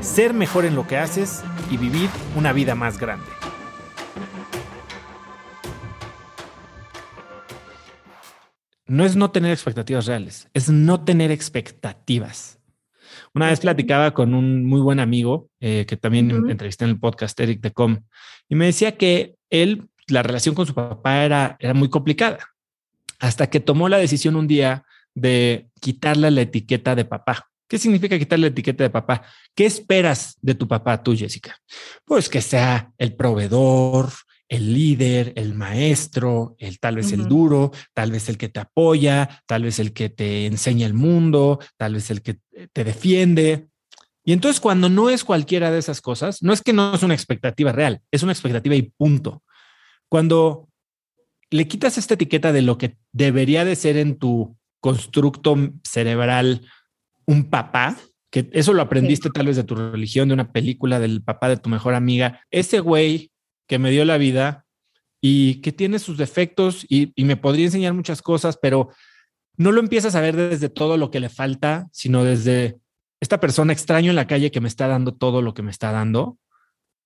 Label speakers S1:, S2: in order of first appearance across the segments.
S1: ser mejor en lo que haces y vivir una vida más grande. No es no tener expectativas reales, es no tener expectativas. Una vez platicaba con un muy buen amigo eh, que también entrevisté en el podcast, Eric de Com, y me decía que él, la relación con su papá era, era muy complicada, hasta que tomó la decisión un día de quitarle la etiqueta de papá. ¿Qué significa quitarle la etiqueta de papá? ¿Qué esperas de tu papá, tú, Jessica? Pues que sea el proveedor, el líder, el maestro, el tal vez el duro, tal vez el que te apoya, tal vez el que te enseña el mundo, tal vez el que te defiende. Y entonces cuando no es cualquiera de esas cosas, no es que no es una expectativa real, es una expectativa y punto. Cuando le quitas esta etiqueta de lo que debería de ser en tu constructo cerebral un papá, que eso lo aprendiste tal vez de tu religión, de una película del papá de tu mejor amiga, ese güey que me dio la vida y que tiene sus defectos y, me podría enseñar muchas cosas, pero no lo empiezas a ver desde todo lo que le falta, sino desde esta persona extraño en la calle que me está dando todo lo que me está dando.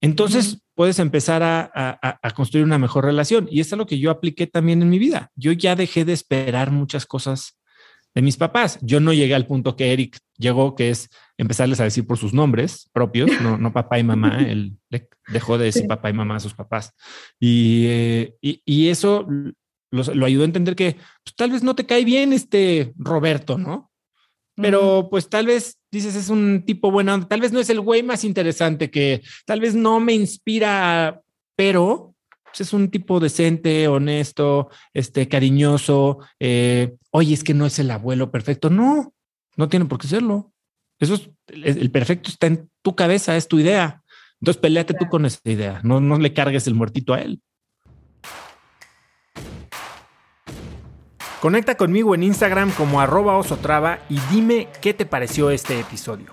S1: Entonces puedes empezar a, a, construir una mejor relación. Y es lo que yo apliqué también en mi vida. Yo ya dejé de esperar muchas cosas de mis papás. Yo no llegué al punto que Eric llegó, que es empezarles a decir por sus nombres propios, no, no papá y mamá. Él dejó de decir papá y mamá a sus papás. Y, eh, y, eso lo ayudó a entender que pues, tal vez no te cae bien este Roberto, ¿no? Pero pues tal vez dices es un tipo bueno, tal vez no es el güey más interesante que tal vez no me inspira, pero pues, es un tipo decente, honesto, este, cariñoso. Eh, Oye, es que no es el abuelo perfecto. No, no tiene por qué serlo. Eso es el perfecto está en tu cabeza, es tu idea. Entonces peleate tú con esa idea. No, no le cargues el muertito a él. Conecta conmigo en Instagram como arroba osotrava y dime qué te pareció este episodio.